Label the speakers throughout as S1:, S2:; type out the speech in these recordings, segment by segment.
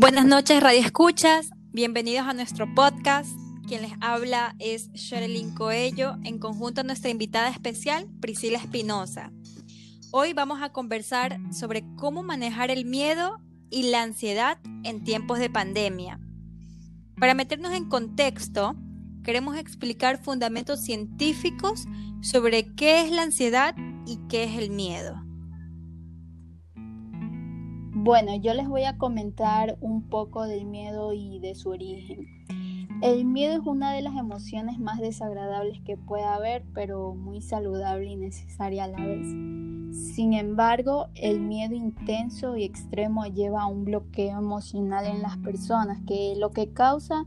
S1: Buenas noches, Radio Escuchas. Bienvenidos a nuestro podcast. Quien les habla es Sherilyn Coello, en conjunto a nuestra invitada especial, Priscila Espinosa. Hoy vamos a conversar sobre cómo manejar el miedo y la ansiedad en tiempos de pandemia. Para meternos en contexto, queremos explicar fundamentos científicos sobre qué es la ansiedad y qué es el miedo.
S2: Bueno, yo les voy a comentar un poco del miedo y de su origen. El miedo es una de las emociones más desagradables que puede haber, pero muy saludable y necesaria a la vez. Sin embargo, el miedo intenso y extremo lleva a un bloqueo emocional en las personas, que lo que causa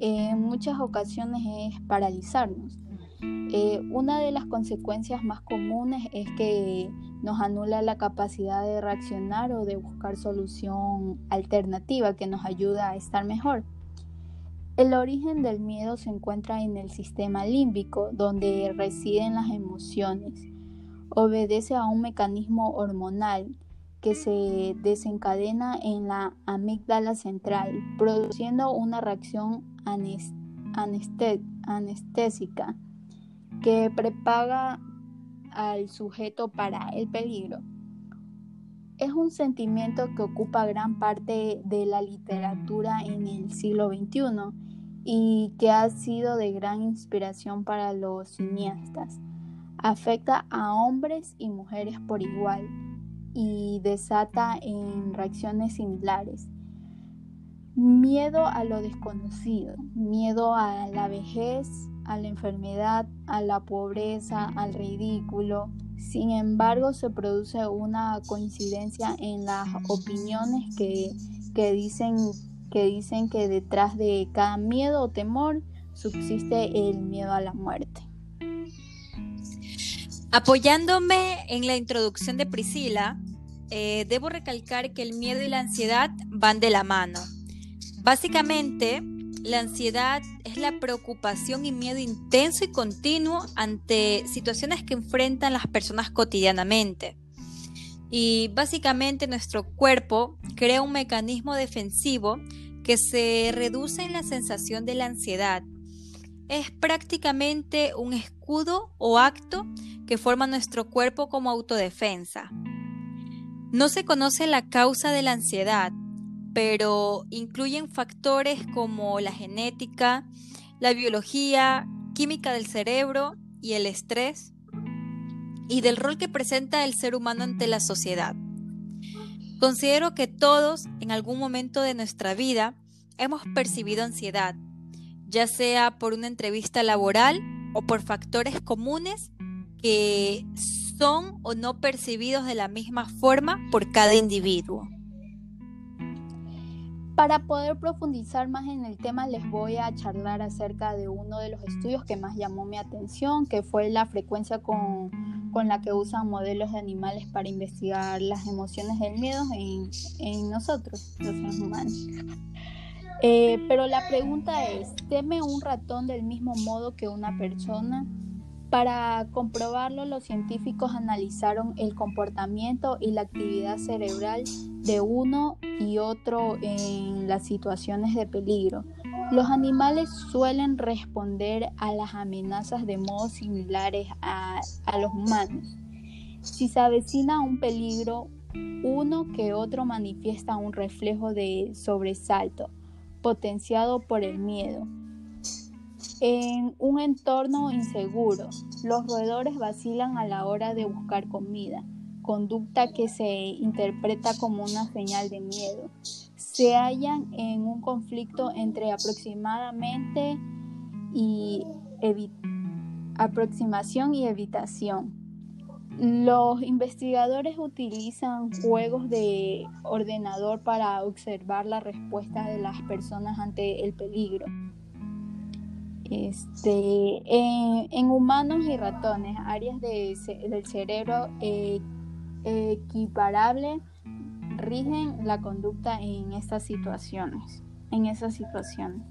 S2: en muchas ocasiones es paralizarnos. Eh, una de las consecuencias más comunes es que nos anula la capacidad de reaccionar o de buscar solución alternativa que nos ayuda a estar mejor. El origen del miedo se encuentra en el sistema límbico, donde residen las emociones. Obedece a un mecanismo hormonal que se desencadena en la amígdala central, produciendo una reacción anestésica que prepaga al sujeto para el peligro. Es un sentimiento que ocupa gran parte de la literatura en el siglo XXI y que ha sido de gran inspiración para los cineastas. Afecta a hombres y mujeres por igual y desata en reacciones similares. Miedo a lo desconocido, miedo a la vejez, a la enfermedad, a la pobreza, al ridículo. Sin embargo, se produce una coincidencia en las opiniones que, dicen, que dicen que detrás de cada miedo o temor subsiste el miedo a la muerte.
S1: Apoyándome en la introducción de Priscila, eh, debo recalcar que el miedo y la ansiedad van de la mano. Básicamente, la ansiedad es la preocupación y miedo intenso y continuo ante situaciones que enfrentan las personas cotidianamente. Y básicamente nuestro cuerpo crea un mecanismo defensivo que se reduce en la sensación de la ansiedad. Es prácticamente un escudo o acto que forma nuestro cuerpo como autodefensa. No se conoce la causa de la ansiedad, pero incluyen factores como la genética, la biología, química del cerebro y el estrés, y del rol que presenta el ser humano ante la sociedad. Considero que todos en algún momento de nuestra vida hemos percibido ansiedad, ya sea por una entrevista laboral o por factores comunes que son o no percibidos de la misma forma por cada individuo.
S2: Para poder profundizar más en el tema, les voy a charlar acerca de uno de los estudios que más llamó mi atención, que fue la frecuencia con, la que usan modelos de animales para investigar las emociones del miedo en, nosotros, los seres humanos. Eh, pero la pregunta es, ¿teme un ratón del mismo modo que una persona? Para comprobarlo, los científicos analizaron el comportamiento y la actividad cerebral de uno y otro en las situaciones de peligro. Los animales suelen responder a las amenazas de modos similares a, los humanos. Si se avecina un peligro, uno que otro manifiesta un reflejo de sobresalto, potenciado por el miedo en un entorno inseguro, los roedores vacilan a la hora de buscar comida, conducta que se interpreta como una señal de miedo. Se hallan en un conflicto entre aproximadamente y aproximación y evitación. Los investigadores utilizan juegos de ordenador para observar la respuesta de las personas ante el peligro. Este, en, humanos y ratones, áreas del cerebro eh, equiparables rigen la conducta en estas situaciones. En esas situaciones.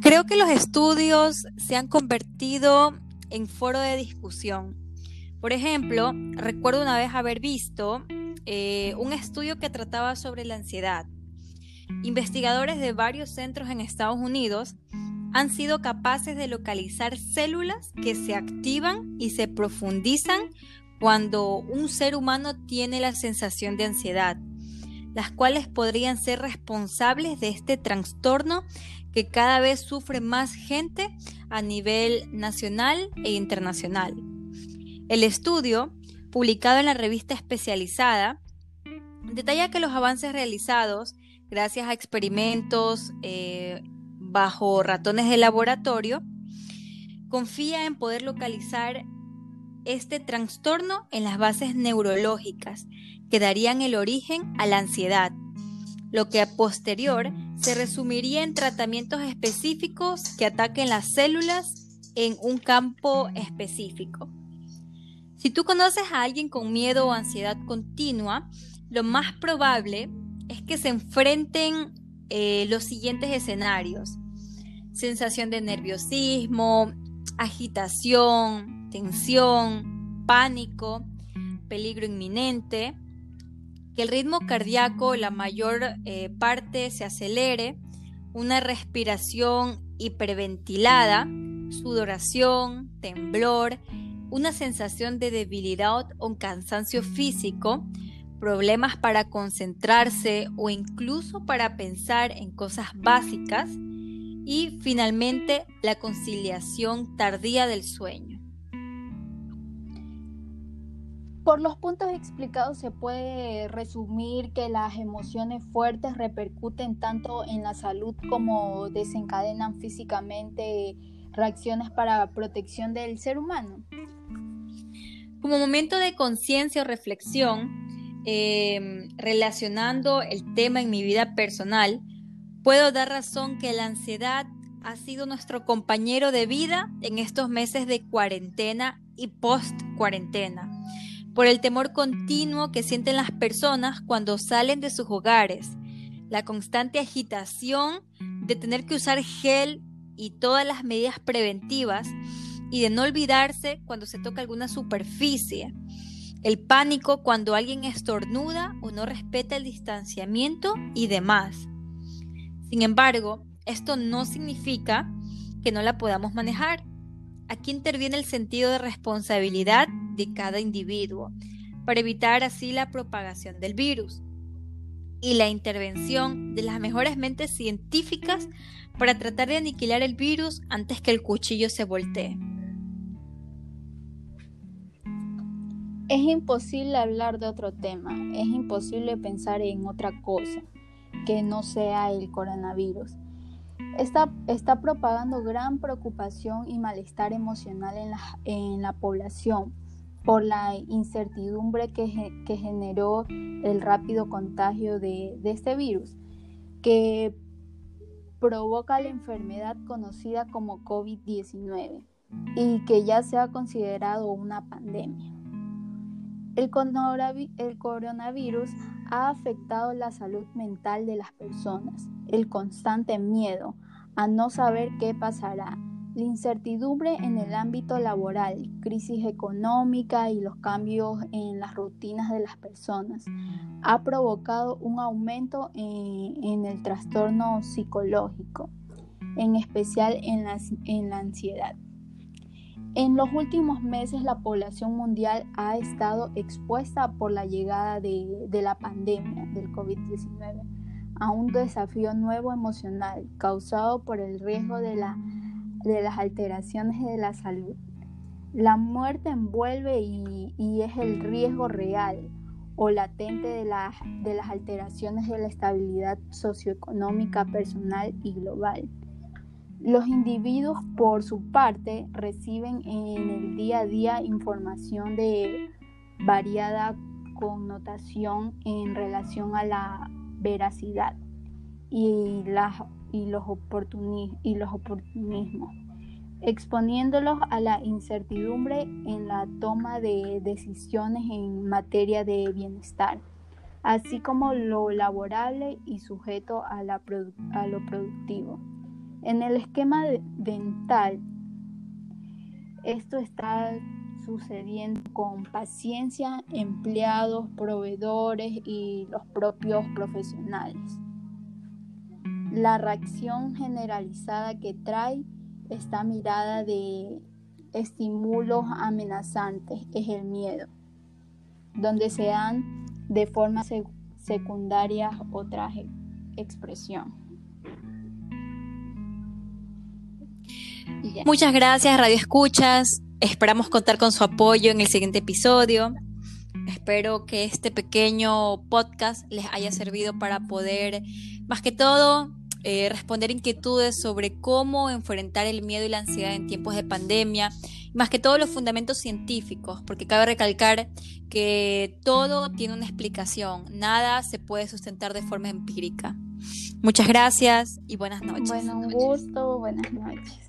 S1: Creo que los estudios se han convertido en foro de discusión. Por ejemplo, recuerdo una vez haber visto eh, un estudio que trataba sobre la ansiedad investigadores de varios centros en Estados Unidos han sido capaces de localizar células que se activan y se profundizan cuando un ser humano tiene la sensación de ansiedad, las cuales podrían ser responsables de este trastorno que cada vez sufre más gente a nivel nacional e internacional. El estudio, publicado en la revista especializada, detalla que los avances realizados gracias a experimentos eh, bajo ratones de laboratorio, confía en poder localizar este trastorno en las bases neurológicas que darían el origen a la ansiedad, lo que a posterior se resumiría en tratamientos específicos que ataquen las células en un campo específico. Si tú conoces a alguien con miedo o ansiedad continua, lo más probable es que se enfrenten eh, los siguientes escenarios sensación de nerviosismo, agitación, tensión, pánico, peligro inminente, que el ritmo cardíaco la mayor eh, parte se acelere, una respiración hiperventilada, sudoración, temblor, una sensación de debilidad o cansancio físico, problemas para concentrarse o incluso para pensar en cosas básicas, y finalmente la conciliación tardía del sueño.
S2: Por los puntos explicados se puede resumir que las emociones fuertes repercuten tanto en la salud como desencadenan físicamente reacciones para protección del ser humano.
S1: Como momento de conciencia o reflexión, eh, relacionando el tema en mi vida personal, Puedo dar razón que la ansiedad ha sido nuestro compañero de vida en estos meses de cuarentena y post-cuarentena, por el temor continuo que sienten las personas cuando salen de sus hogares, la constante agitación de tener que usar gel y todas las medidas preventivas y de no olvidarse cuando se toca alguna superficie, el pánico cuando alguien estornuda o no respeta el distanciamiento y demás. Sin embargo, esto no significa que no la podamos manejar. Aquí interviene el sentido de responsabilidad de cada individuo para evitar así la propagación del virus y la intervención de las mejores mentes científicas para tratar de aniquilar el virus antes que el cuchillo se voltee.
S2: Es imposible hablar de otro tema, es imposible pensar en otra cosa que no sea el coronavirus. Está, está propagando gran preocupación y malestar emocional en la, en la población por la incertidumbre que, generó el rápido contagio de este virus, que provoca la enfermedad conocida como COVID-19 y que ya se ha considerado una pandemia. El coronavirus ha afectado la salud mental de las personas, el constante miedo a no saber qué pasará, la incertidumbre en el ámbito laboral, crisis económica y los cambios en las rutinas de las personas ha provocado un aumento en, el trastorno psicológico, en especial en la ansiedad. En los últimos meses la población mundial ha estado expuesta por la llegada de, la pandemia del COVID-19 a un desafío nuevo emocional causado por el riesgo de, las alteraciones de la salud. La muerte envuelve y, es el riesgo real o latente de las alteraciones de la estabilidad socioeconómica personal y global. Los individuos, por su parte, reciben en el día a día información de variada connotación en relación a la veracidad y, los, oportunismos, exponiéndolos a la incertidumbre en la toma de decisiones en materia de bienestar, así como lo laborable y sujeto a lo productivo. En el esquema dental, esto está sucediendo con paciencia, empleados, proveedores y los propios profesionales. la reacción generalizada que trae esta mirada de estímulos amenazantes es el miedo, donde se dan de forma secundaria otra expresión.
S1: Muchas gracias, Radio Escuchas. Esperamos contar con su apoyo en el siguiente episodio. Espero que este pequeño podcast les haya servido para poder, más que todo, eh, responder inquietudes sobre cómo enfrentar el miedo y la ansiedad en tiempos de pandemia, más que todo los fundamentos científicos, porque cabe recalcar que todo tiene una explicación, nada se puede sustentar de forma empírica. Muchas gracias y buenas noches.
S2: Bueno, un gusto, buenas noches.